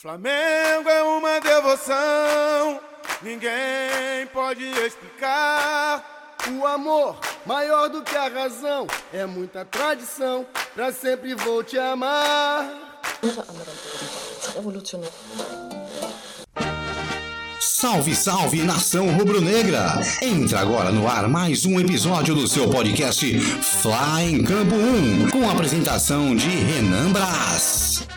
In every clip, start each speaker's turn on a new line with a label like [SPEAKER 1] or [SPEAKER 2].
[SPEAKER 1] Flamengo é uma devoção, ninguém pode explicar.
[SPEAKER 2] O amor, maior do que a razão, é muita tradição, pra sempre vou te amar.
[SPEAKER 3] Salve, salve, nação rubro-negra! Entra agora no ar mais um episódio do seu podcast Fly em Campo 1, com a apresentação de Renan Brás.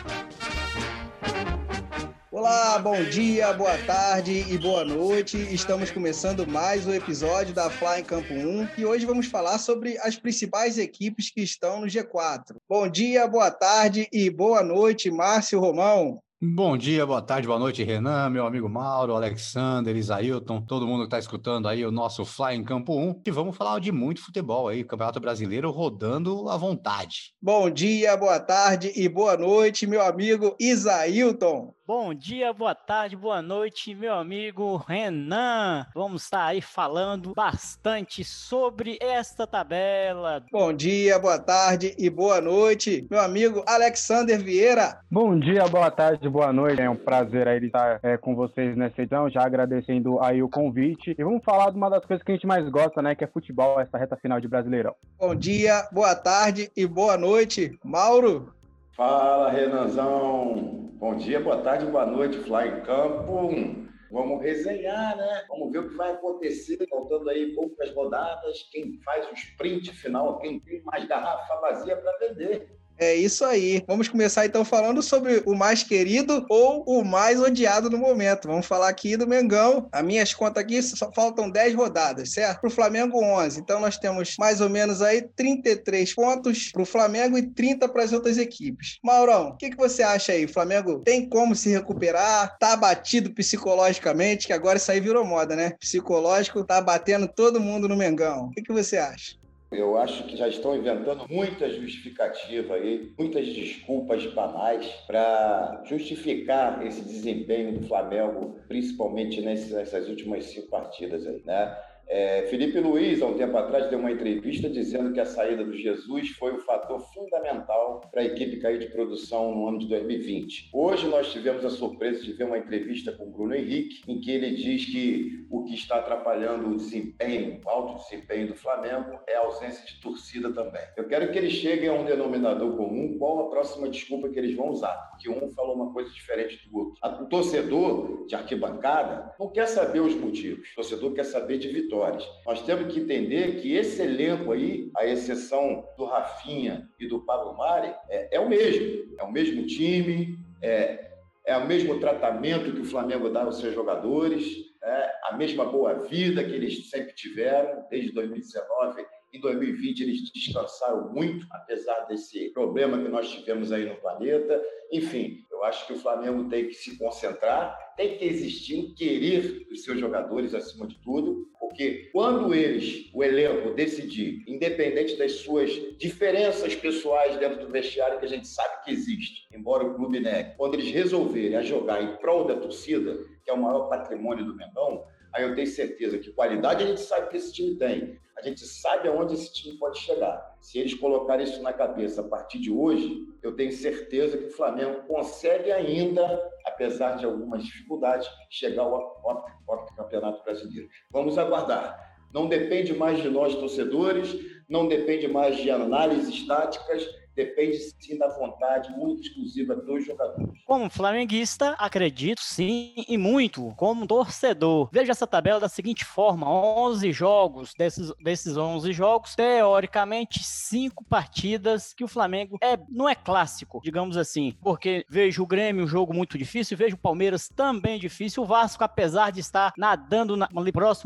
[SPEAKER 4] Olá, bom dia, boa tarde e boa noite. Estamos começando mais um episódio da Fly em Campo 1 e hoje vamos falar sobre as principais equipes que estão no G4. Bom dia, boa tarde e boa noite, Márcio Romão.
[SPEAKER 5] Bom dia, boa tarde, boa noite, Renan, meu amigo Mauro, Alexander, Isailton, todo mundo que está escutando aí o nosso Fly em Campo 1, e vamos falar de muito futebol aí, Campeonato Brasileiro rodando à vontade.
[SPEAKER 4] Bom dia, boa tarde e boa noite, meu amigo Isailton.
[SPEAKER 6] Bom dia, boa tarde, boa noite, meu amigo Renan. Vamos estar aí falando bastante sobre esta tabela.
[SPEAKER 4] Bom dia, boa tarde e boa noite, meu amigo Alexander Vieira.
[SPEAKER 7] Bom dia, boa tarde, boa noite. É um prazer aí estar é, com vocês nessa edição, já agradecendo aí o convite. E vamos falar de uma das coisas que a gente mais gosta, né, que é futebol, essa reta final de Brasileirão.
[SPEAKER 4] Bom dia, boa tarde e boa noite, Mauro.
[SPEAKER 8] Fala, Renanzão. Bom dia, boa tarde, boa noite, Fly Campo. Vamos resenhar, né? Vamos ver o que vai acontecer, faltando aí poucas rodadas. Quem faz o sprint final, quem tem mais garrafa vazia para vender.
[SPEAKER 4] É isso aí. Vamos começar então falando sobre o mais querido ou o mais odiado no momento. Vamos falar aqui do Mengão. As minhas contas aqui só faltam 10 rodadas, certo? Para o Flamengo, 11. Então nós temos mais ou menos aí 33 pontos para o Flamengo e 30 para as outras equipes. Maurão, o que, que você acha aí? O Flamengo tem como se recuperar? Tá abatido psicologicamente, que agora isso aí virou moda, né? Psicológico tá batendo todo mundo no Mengão. O que, que você acha?
[SPEAKER 8] Eu acho que já estão inventando muita justificativa aí, muitas desculpas banais para justificar esse desempenho do Flamengo, principalmente nessas últimas cinco partidas aí, né? É, Felipe Luiz, há um tempo atrás, deu uma entrevista dizendo que a saída do Jesus foi o fator fundamental para a equipe cair de produção no ano de 2020. Hoje nós tivemos a surpresa de ver uma entrevista com o Bruno Henrique, em que ele diz que o que está atrapalhando o desempenho, o alto desempenho do Flamengo, é a ausência de torcida também. Eu quero que eles cheguem a um denominador comum, qual a próxima desculpa que eles vão usar, porque um falou uma coisa diferente do outro. O torcedor de arquibancada não quer saber os motivos, o torcedor quer saber de vitória vitórias. Nós temos que entender que esse elenco aí, a exceção do Rafinha e do Pablo Mari, é, é o mesmo. É o mesmo time, é, é o mesmo tratamento que o Flamengo dá aos seus jogadores, é a mesma boa vida que eles sempre tiveram desde 2019 em 2020 eles descansaram muito, apesar desse problema que nós tivemos aí no planeta. Enfim, eu acho que o Flamengo tem que se concentrar, tem que existir um querer dos seus jogadores acima de tudo, porque quando eles, o elenco, decidir, independente das suas diferenças pessoais dentro do vestiário, que a gente sabe que existe, embora o clube negue, quando eles resolverem a jogar em prol da torcida, que é o maior patrimônio do Mengão, aí eu tenho certeza que qualidade a gente sabe que esse time tem. A gente sabe aonde esse time pode chegar. Se eles colocarem isso na cabeça a partir de hoje, eu tenho certeza que o Flamengo consegue ainda, apesar de algumas dificuldades, chegar ao campeonato brasileiro. Vamos aguardar. Não depende mais de nós, torcedores, não depende mais de análises táticas, depende sim da vontade muito exclusiva dos jogadores.
[SPEAKER 6] Como flamenguista, acredito sim e muito. Como torcedor, veja essa tabela da seguinte forma: 11 jogos, desses, desses 11 jogos, teoricamente, 5 partidas que o Flamengo é, não é clássico, digamos assim, porque vejo o Grêmio um jogo muito difícil, vejo o Palmeiras também difícil, o Vasco, apesar de estar nadando na,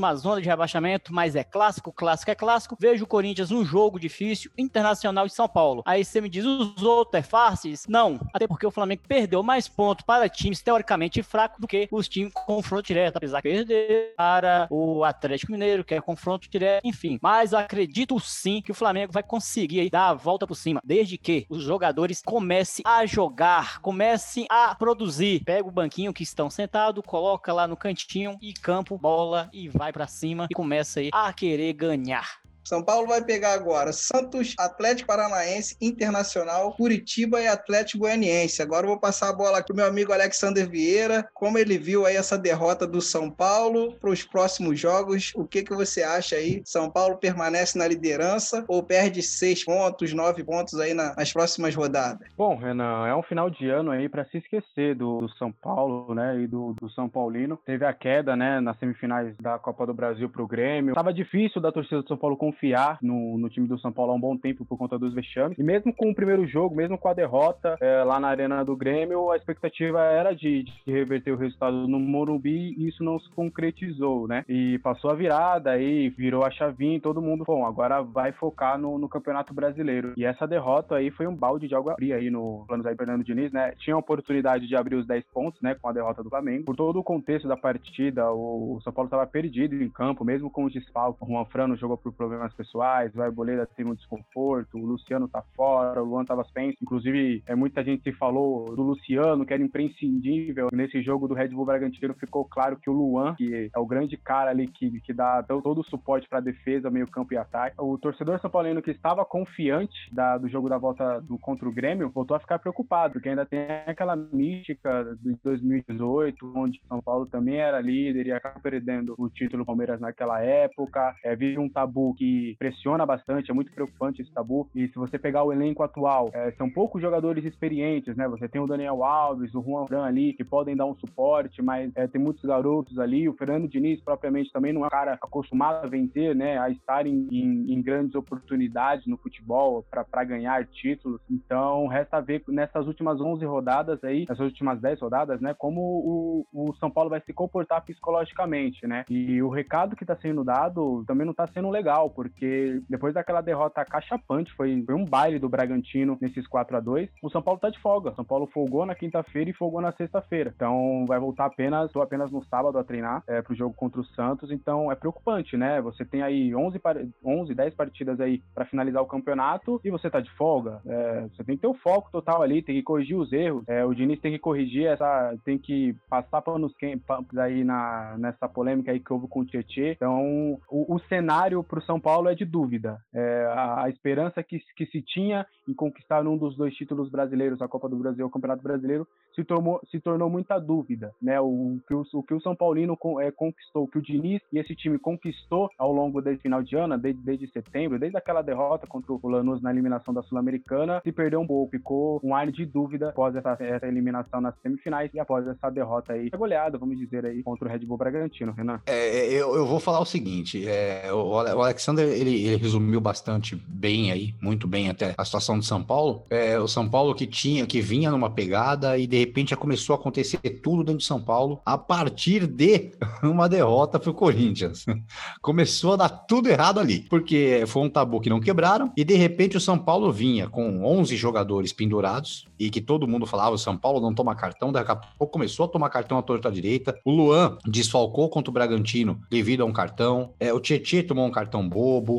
[SPEAKER 6] à zona de rebaixamento, mas é clássico, clássico é clássico, vejo o Corinthians um jogo difícil, Internacional de São Paulo. Aí você me diz, os outros é fáceis? Não, até porque o Flamengo perdeu mais pontos para times teoricamente fracos do que os times com confronto direto, apesar de perder para o Atlético Mineiro, que é confronto direto, enfim. Mas acredito sim que o Flamengo vai conseguir dar a volta por cima, desde que os jogadores comecem a jogar, comecem a produzir. Pega o banquinho que estão sentados, coloca lá no cantinho e campo, bola e vai para cima e começa aí a querer ganhar.
[SPEAKER 4] São Paulo vai pegar agora Santos, Atlético Paranaense, Internacional, Curitiba e Atlético Goianiense. Agora eu vou passar a bola aqui pro meu amigo Alexander Vieira, como ele viu aí essa derrota do São Paulo para os próximos jogos. O que, que você acha aí? São Paulo permanece na liderança ou perde seis pontos, nove pontos aí nas próximas rodadas?
[SPEAKER 7] Bom, Renan, é um final de ano aí para se esquecer do, do, São Paulo, né, e do, do, São Paulino. Teve a queda, né, nas semifinais da Copa do Brasil para o Grêmio. Tava difícil da torcida do São Paulo confiar confiar no, no, time do São Paulo há um bom tempo por conta dos vexames. E mesmo com o primeiro jogo, mesmo com a derrota é, lá na Arena do Grêmio, a expectativa era de, de, reverter o resultado no Morumbi e isso não se concretizou, né? E passou a virada aí, virou a chavinha todo mundo, bom, agora vai focar no, no, Campeonato Brasileiro. E essa derrota aí foi um balde de água fria aí no planos aí Fernando Diniz, né? Tinha a oportunidade de abrir os 10 pontos, né, com a derrota do Flamengo. Por todo o contexto da partida, o, o São Paulo estava perdido em campo, mesmo com os desfalques. O Juan Frano jogou por problemas problemas pessoais, o Arboleda tem um desconforto, o Luciano tá fora, o Luan tava suspenso. Inclusive, é, muita gente se falou do Luciano, que era imprescindível. Nesse jogo do Red Bull Bragantino ficou claro que o Luan, que é o grande cara ali que, que dá todo o suporte para defesa, meio campo e ataque. O torcedor são paulino que estava confiante da, do jogo da volta do, contra o Grêmio, voltou a ficar preocupado, porque ainda tem aquela mística de 2018, onde São Paulo também era líder e acaba perdendo o título Palmeiras naquela época. É, vive um tabu que pressiona bastante, é muito preocupante esse tabu. E se você pegar o elenco atual, é, são poucos jogadores experientes, né? Você tem o Daniel Alves, o Juan Fran ali, que podem dar um suporte, mas é, tem muitos garotos ali. O Fernando Diniz, propriamente, também não é um cara acostumado a vencer, né? A estar em, em, em grandes oportunidades no futebol para ganhar títulos. Então, resta ver nessas últimas 11 rodadas aí, nessas últimas 10 rodadas, né? Como o, o São Paulo vai se comportar psicologicamente, né? E o recado que está sendo dado também não está sendo legal, porque depois daquela derrota cachapante, foi, foi um baile do Bragantino nesses 4 a 2 o São Paulo tá de folga. São Paulo folgou na quinta-feira e folgou na sexta-feira. Então vai voltar apenas, tô apenas no sábado a treinar é, pro jogo contra o Santos. Então é preocupante, né? Você tem aí 11, 11 10 partidas aí para finalizar o campeonato e você tá de folga. É, você tem que ter o foco total ali, tem que corrigir os erros. É, o Diniz tem que corrigir essa, tem que passar panos quentes aí na, nessa polêmica aí que houve com o Tietchan. Então o, o cenário pro São Paulo Paulo é de dúvida. É, a, a, esperança que, que se tinha em conquistar um dos dois títulos brasileiros, a Copa do Brasil e o Campeonato Brasileiro, se tornou, se tornou muita dúvida. Né? O, que o, o que o São Paulino é, conquistou, o que o Diniz e esse time conquistou ao longo desse final de ano, desde, desde setembro, desde aquela derrota contra o Lanús na eliminação da Sul-Americana, se perdeu um pouco, ficou um ar de dúvida após essa, essa eliminação nas semifinais e após essa derrota aí, goleada, vamos dizer aí, contra o Red Bull Bragantino, Renan.
[SPEAKER 5] É, eu, eu vou falar o seguinte, é, o, o Ele, ele resumiu bastante bem aí, muito bem até a situação de São Paulo. É, o São Paulo que tinha, que vinha numa pegada e de repente já começou a acontecer tudo dentro de São Paulo a partir de uma derrota para o Corinthians. começou a dar tudo errado ali, porque foi um tabu que não quebraram e de repente o São Paulo vinha com 11 jogadores pendurados e que todo mundo falava o São Paulo não toma cartão, daqui a pouco começou a tomar cartão à torta direita. O Luan desfalcou contra o Bragantino devido a um cartão. É, o Tietchan tomou um cartão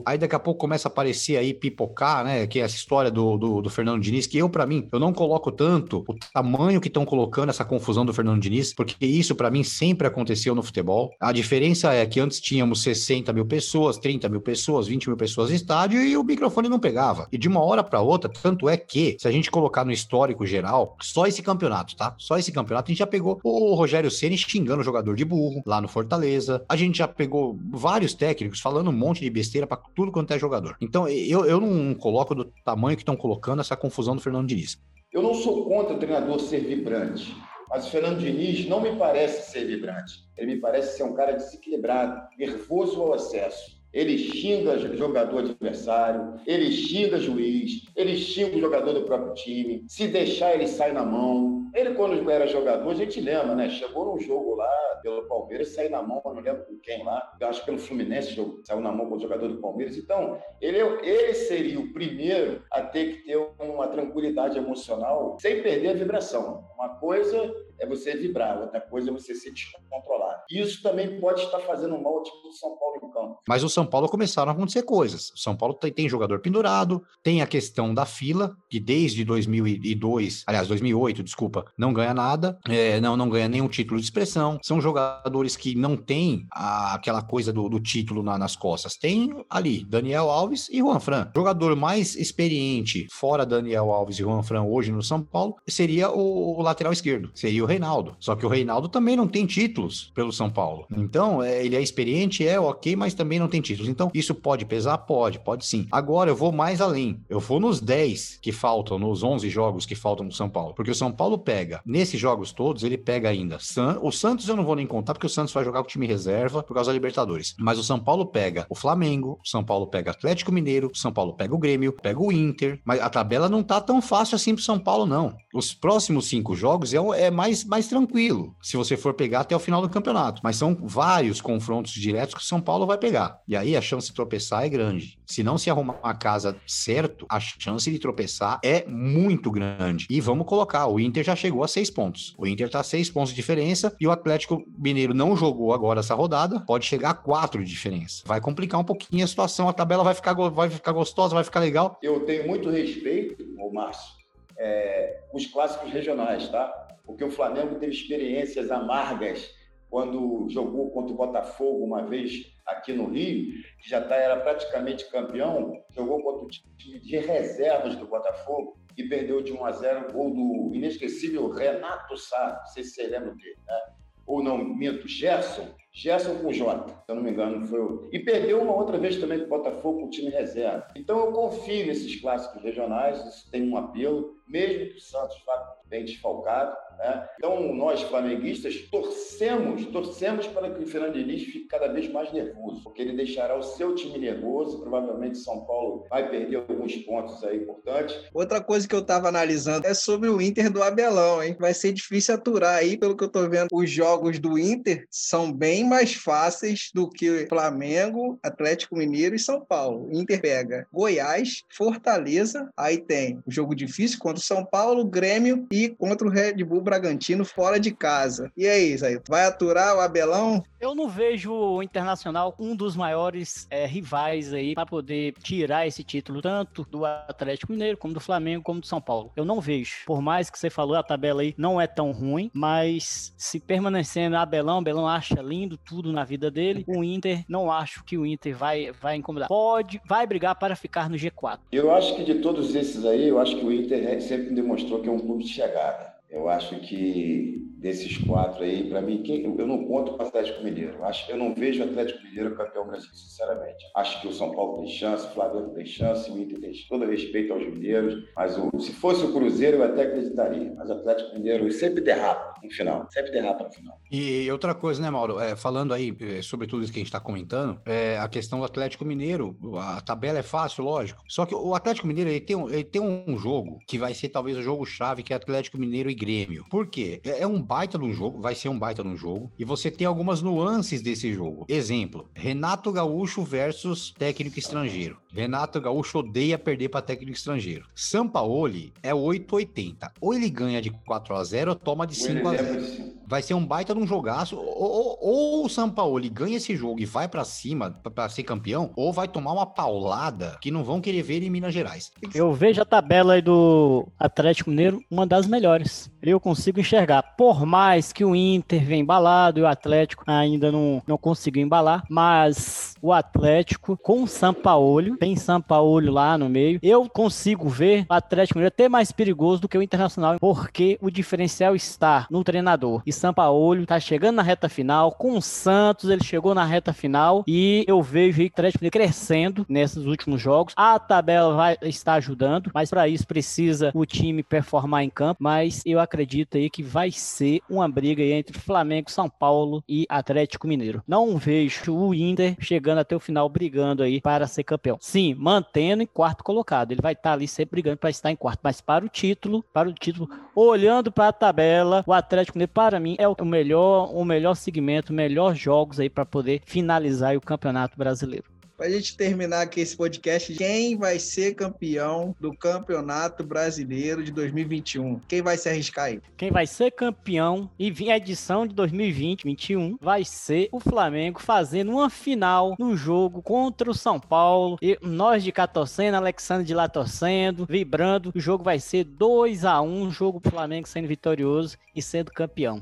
[SPEAKER 5] Aí daqui a pouco começa a aparecer aí pipocar, né? Que é essa história do, do, do Fernando Diniz, que eu, para mim, eu não coloco tanto o tamanho que estão colocando essa confusão do Fernando Diniz, porque isso, para mim, sempre aconteceu no futebol. A diferença é que antes tínhamos 60 mil pessoas, 30 mil pessoas, 20 mil pessoas no estádio e o microfone não pegava. E de uma hora para outra, tanto é que, se a gente colocar no histórico geral, só esse campeonato, tá? Só esse campeonato, a gente já pegou o Rogério Ceni xingando o jogador de burro lá no Fortaleza. A gente já pegou vários técnicos falando um monte de besteira para tudo quanto é jogador. Então, eu, eu não coloco do tamanho que estão colocando essa confusão do Fernando Diniz.
[SPEAKER 8] Eu não sou contra o treinador ser vibrante, mas o Fernando Diniz não me parece ser vibrante. Ele me parece ser um cara desequilibrado, nervoso ao excesso. Ele xinga jogador adversário, ele xinga juiz, ele xinga o jogador do próprio time. Se deixar, ele sai na mão. Ele, quando era jogador, a gente lembra, né? Chegou num jogo lá pelo Palmeiras, saiu na mão, não lembro com quem lá. Acho que pelo Fluminense saiu na mão com o jogador do Palmeiras. Então, ele, ele seria o primeiro a ter que ter uma tranquilidade emocional sem perder a vibração. Uma coisa é você vibrar, outra coisa é você se descontrolar. Isso também pode estar fazendo mal ao time do São Paulo em campo.
[SPEAKER 5] Mas o São Paulo começaram a acontecer coisas. O São Paulo tem, tem jogador pendurado, tem a questão da fila, que desde 2002, aliás, 2008, desculpa, não ganha nada, é, não, não ganha nenhum título de expressão. São jogadores que não têm a, aquela coisa do, do título na, nas costas. Tem ali Daniel Alves e Juan Fran. Jogador mais experiente, fora Daniel Alves e Juan Fran hoje no São Paulo, seria o, o lateral esquerdo, seria o Reinaldo. Só que o Reinaldo também não tem títulos pelo São Paulo. Então, é, ele é experiente, é ok, mas também não tem títulos. Então, isso pode pesar? Pode, pode sim. Agora, eu vou mais além. Eu vou nos 10 que faltam, nos 11 jogos que faltam no São Paulo. Porque o São Paulo pega, nesses jogos todos, ele pega ainda. San... O Santos eu não vou nem contar, porque o Santos vai jogar com o time reserva por causa da Libertadores. Mas o São Paulo pega o Flamengo, o São Paulo pega Atlético Mineiro, o São Paulo pega o Grêmio, pega o Inter. Mas a tabela não tá tão fácil assim pro São Paulo, não. Os próximos cinco jogos é, é mais, mais tranquilo, se você for pegar até o final do campeonato. Mas são vários confrontos diretos que o São Paulo vai pegar. E aí a chance de tropeçar é grande. Se não se arrumar a casa certo, a chance de tropeçar é muito grande. E vamos colocar, o Inter já chegou a seis pontos. O Inter tá a seis pontos de diferença e o Atlético Mineiro não jogou agora essa rodada, pode chegar a quatro de diferença. Vai complicar um pouquinho a situação, a tabela vai ficar, vai ficar gostosa, vai ficar legal.
[SPEAKER 8] Eu tenho muito respeito, ô Márcio, é, os clássicos regionais, tá? Porque o Flamengo teve experiências amargas quando jogou contra o Botafogo uma vez aqui no Rio, que já tá, era praticamente campeão, jogou contra o time de reservas do Botafogo e perdeu de 1 a 0 gol do inesquecível Renato Sá, não sei se você lembra dele, né? Ou não, minto, Gerson, Gerson com J, se eu não me engano, foi o... E perdeu uma outra vez também com o Botafogo com o time reserva. Então eu confio nesses clássicos regionais, isso tem um apelo, mesmo que o Santos vá bem desfalcado, né? Então, nós, flamenguistas, torcemos, torcemos para que o Fernando Diniz fique cada vez mais nervoso, porque ele deixará o seu time nervoso, provavelmente São Paulo vai perder alguns pontos aí importantes.
[SPEAKER 4] Outra coisa que eu estava analisando é sobre o Inter do Abelão, hein? Vai ser difícil aturar aí, pelo que eu estou vendo, os jogos do Inter são bem mais fáceis do que Flamengo, Atlético Mineiro e São Paulo. Inter pega Goiás, Fortaleza, aí tem o jogo difícil contra o São Paulo, Grêmio e contra o Red Bull Bragantino fora de casa. E aí, Zé, vai aturar o Abelão?
[SPEAKER 6] Eu não vejo o Internacional um dos maiores é, rivais aí para poder tirar esse título, tanto do Atlético Mineiro, como do Flamengo, como do São Paulo. Eu não vejo. Por mais que você falou, a tabela aí não é tão ruim, mas se permanecendo Abelão, Abelão acha lindo tudo na vida dele. O Inter, não acho que o Inter vai, vai incomodar. Pode, vai brigar para ficar no G4.
[SPEAKER 8] Eu acho que de todos esses aí, eu acho que o Inter sempre demonstrou que é um clube de chegada. Eu acho que desses quatro aí, para mim, quem, eu não conto com o Atlético Mineiro. Acho, eu não vejo o Atlético Mineiro campeão brasileiro, sinceramente. Acho que o São Paulo tem chance, o Flamengo tem chance, o Inter tem todo respeito aos mineiros. Mas o, se fosse o Cruzeiro, eu até acreditaria. Mas o Atlético Mineiro sempre derrapa no final. Sempre derrapa no final.
[SPEAKER 5] E outra coisa, né, Mauro? É, falando aí é, sobre tudo isso que a gente está comentando, é, a questão do Atlético Mineiro, a tabela é fácil, lógico. Só que o Atlético Mineiro ele tem, um, ele tem um jogo que vai ser talvez o jogo-chave, que é Atlético Mineiro e Grêmio. Por quê? É, é um baita um jogo, vai ser um baita um jogo, e você tem algumas nuances desse jogo. Exemplo, Renato Gaúcho versus técnico estrangeiro. Renato Gaúcho odeia perder para técnico estrangeiro. Sampaoli é 880. Ou ele ganha de 4 a 0 ou toma de 5 a 0. Vai ser um baita de um jogaço. Ou, ou, ou o Sampaoli ganha esse jogo e vai para cima para ser campeão, ou vai tomar uma paulada que não vão querer ver em Minas Gerais.
[SPEAKER 6] Eu vejo a tabela aí do Atlético Mineiro uma das melhores. Eu consigo enxergar. Por mais que o Inter venha embalado e o Atlético ainda não, não conseguiu embalar, mas o Atlético com o Sampaoli, tem Sampaoli lá no meio, eu consigo ver o Atlético Mineiro até mais perigoso do que o Internacional, porque o diferencial está no treinador. E Sampaoli tá chegando na reta final, com o Santos ele chegou na reta final e eu vejo o Atlético crescendo nesses últimos jogos. A tabela vai estar ajudando, mas para isso precisa o time performar em campo, mas eu acredito aí que vai ser uma briga entre Flamengo, São Paulo e Atlético Mineiro. Não vejo o Inter chegando até o final brigando aí para ser campeão. Sim, mantendo em quarto colocado. Ele vai estar ali sempre brigando para estar em quarto, mas para o título, para o título, olhando para a tabela, o Atlético Mineiro para mim é o melhor, o melhor segmento, melhor jogos aí para poder finalizar o Campeonato Brasileiro.
[SPEAKER 4] Pra gente terminar aqui esse podcast, quem vai ser campeão do Campeonato Brasileiro de 2021? Quem vai se arriscar aí?
[SPEAKER 6] Quem vai ser campeão e vir a edição de 2020-21 vai ser o Flamengo fazendo uma final no jogo contra o São Paulo. E nós de cá torcendo, Alexandre de lá torcendo, vibrando. O jogo vai ser 2 a 1 jogo pro Flamengo sendo vitorioso e sendo campeão.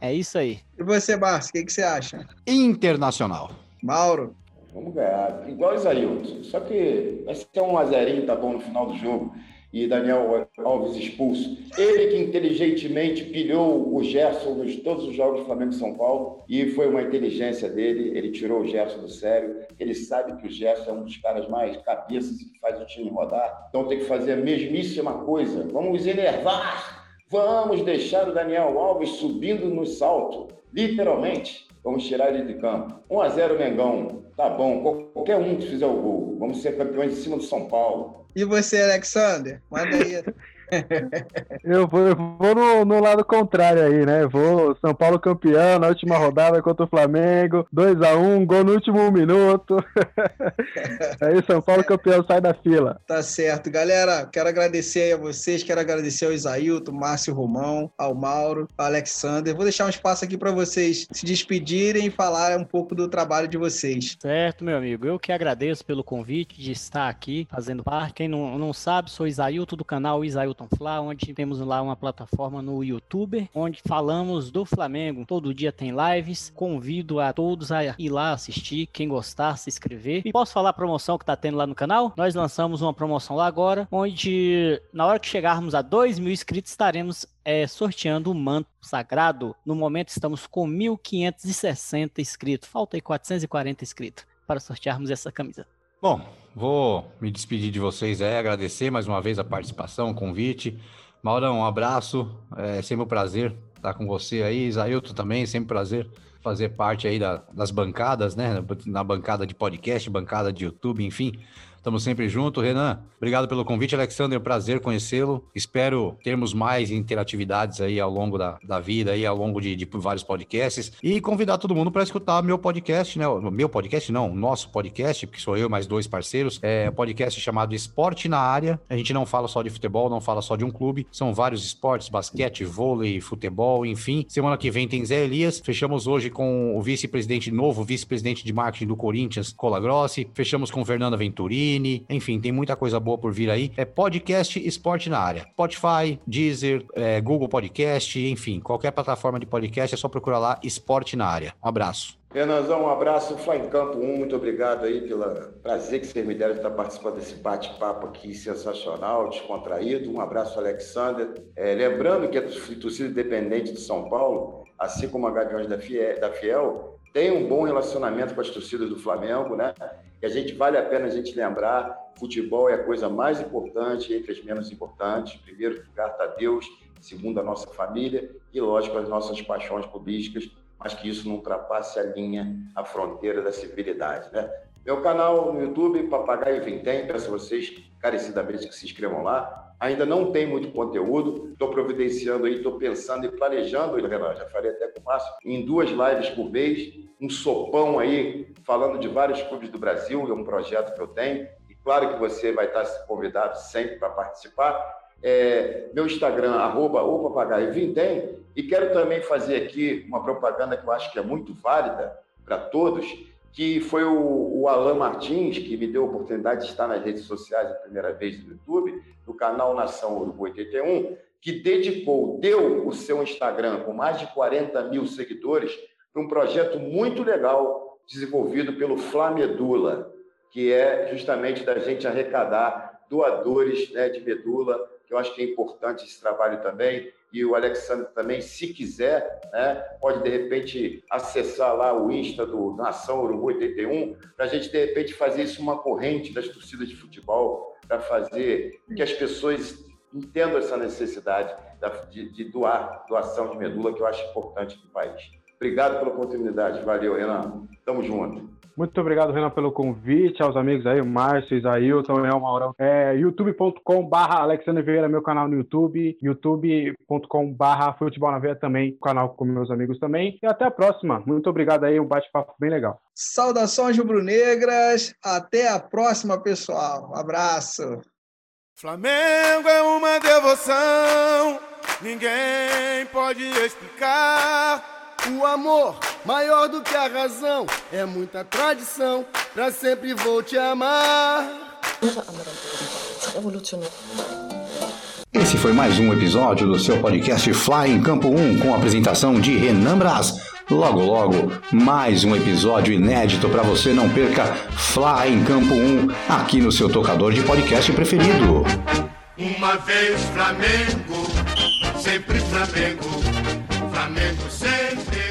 [SPEAKER 6] É isso aí.
[SPEAKER 4] E você, Márcio, o que, que você acha?
[SPEAKER 5] Internacional.
[SPEAKER 4] Mauro?
[SPEAKER 8] Vamos ganhar. Igual o Isaílton. Só que vai ser um azerinho, tá bom, no final do jogo. E Daniel Alves expulso. Ele que inteligentemente pilhou o Gerson nos todos os jogos do Flamengo e São Paulo. E foi uma inteligência dele. Ele tirou o Gerson do sério. Ele sabe que o Gerson é um dos caras mais cabeças que faz o time rodar. Então tem que fazer a mesmíssima coisa. Vamos enervar. Vamos deixar o Daniel Alves subindo no salto. Literalmente. Vamos tirar ele de campo. 1 a 0 Mengão. Tá bom. Qualquer um que fizer o gol. Vamos ser campeões em cima do São Paulo.
[SPEAKER 4] E você, Alexander? Manda aí.
[SPEAKER 7] Eu vou, eu vou no, no, lado contrário aí, né? Vou São Paulo campeão na última rodada contra o Flamengo, 2x1, um, gol no último minuto. aí São Paulo campeão sai da fila.
[SPEAKER 4] Tá certo, galera. Quero agradecer a vocês, quero agradecer ao Isailton, Márcio Romão, ao Mauro, ao Alexander. Vou deixar um espaço aqui para vocês se despedirem e falar um pouco do trabalho de vocês.
[SPEAKER 6] Certo, meu amigo. Eu que agradeço pelo convite de estar aqui fazendo parte. Quem não, não sabe, sou Isailton do canal Isailton Fla, onde temos lá uma plataforma no YouTube, onde falamos do Flamengo. Todo dia tem lives. Convido a todos a ir lá assistir. Quem gostar, se inscrever. E posso falar a promoção que tá tendo lá no canal? Nós lançamos uma promoção lá agora, onde na hora que chegarmos a 2 mil inscritos, estaremos é, sorteando o manto sagrado. No momento estamos com 1.560 inscritos. Falta aí 440 inscritos para sortearmos essa camisa.
[SPEAKER 5] Bom, vou me despedir de vocês aí, agradecer mais uma vez a participação, o convite. Maurão, um abraço, é sempre um prazer estar com você aí. Isailton também, sempre um prazer fazer parte aí da, das bancadas, né? Na bancada de podcast, bancada de YouTube, enfim. Estamos sempre juntos. Renan, obrigado pelo convite. Alexander, prazer conhecê-lo. Espero termos mais interatividades aí ao longo da, da vida, aí ao longo de, de vários podcasts. E convidar todo mundo para escutar meu podcast, né? Meu podcast, não, nosso podcast, porque sou eu mais dois parceiros. É um podcast chamado Esporte na Área. A gente não fala só de futebol, não fala só de um clube. São vários esportes, basquete, vôlei, futebol, enfim. Semana que vem tem Zé Elias. Fechamos hoje com o vice-presidente novo, vice-presidente de marketing do Corinthians, Cola Grossi. Fechamos com Fernanda Venturini enfim, tem muita coisa boa por vir aí. É podcast esporte na área. Spotify, Deezer, é, Google Podcast, enfim, qualquer plataforma de podcast é só procurar lá esporte na área. Um abraço.
[SPEAKER 8] Renanzão, um abraço. Fly em Campo 1, muito obrigado aí pelo prazer que vocês me deram de estar participando desse bate-papo aqui sensacional, descontraído. Um abraço, Alexander. É, lembrando que a torcida independente de São Paulo, assim como a Gaviões da Fiel, da Fiel tem um bom relacionamento com as torcidas do Flamengo, né? E a gente vale a pena a gente lembrar, futebol é a coisa mais importante entre as menos importantes. Primeiro lugar está Deus, segundo a nossa família e, lógico, as nossas paixões políticas, mas que isso não ultrapasse a linha, a fronteira da civilidade, né? Meu canal no YouTube, Papagaio Vintém, peço a vocês carecidamente que se inscrevam lá. Ainda não tem muito conteúdo, estou providenciando aí, estou pensando e planejando, Renan, já falei até com o Márcio, em duas lives por mês, um sopão aí, falando de vários clubes do Brasil, é um projeto que eu tenho, e claro que você vai estar convidado sempre para participar. É, meu Instagram, arroba o papagaio Vintém, e quero também fazer aqui uma propaganda que eu acho que é muito válida para todos, que foi o, o Alan Martins, que me deu a oportunidade de estar nas redes sociais a primeira vez no YouTube, no canal Nação Urubu 81, que dedicou, deu o seu Instagram com mais de 40 mil seguidores para um projeto muito legal desenvolvido pelo Flamedula, que é justamente da gente arrecadar doadores né, de medula, que eu acho que é importante esse trabalho também, e o Alexandre também, se quiser, né, pode de repente acessar lá o Insta do Nação Urubu 81, para a gente de repente fazer isso uma corrente das torcidas de futebol, para fazer que as pessoas entendo essa necessidade de, de doar, doação de medula, que eu acho importante para o país. Obrigado pela oportunidade. Valeu, Renan. Tamo junto.
[SPEAKER 7] Muito obrigado, Renan, pelo convite, aos amigos aí, o Márcio, Isailton, é uma hora. É youtube.com barra Alexandre Vieira, meu canal no YouTube, youtube.com barra Futebol na Veia também, canal com meus amigos também. E até a próxima. Muito obrigado aí, um bate-papo bem legal.
[SPEAKER 4] Saudações rubro-negras, até a próxima, pessoal. Um abraço.
[SPEAKER 1] Flamengo é uma devoção, ninguém pode explicar.
[SPEAKER 2] O amor, maior do que a razão, é muita tradição, pra sempre vou te amar.
[SPEAKER 5] Esse foi mais um episódio do seu podcast Fly em Campo 1 com a apresentação de Renan Braz. Logo, logo, mais um episódio inédito para você não perca Fly em Campo 1 aqui no seu tocador de podcast preferido.
[SPEAKER 9] Uma vez Flamengo, sempre Flamengo, Flamengo sempre.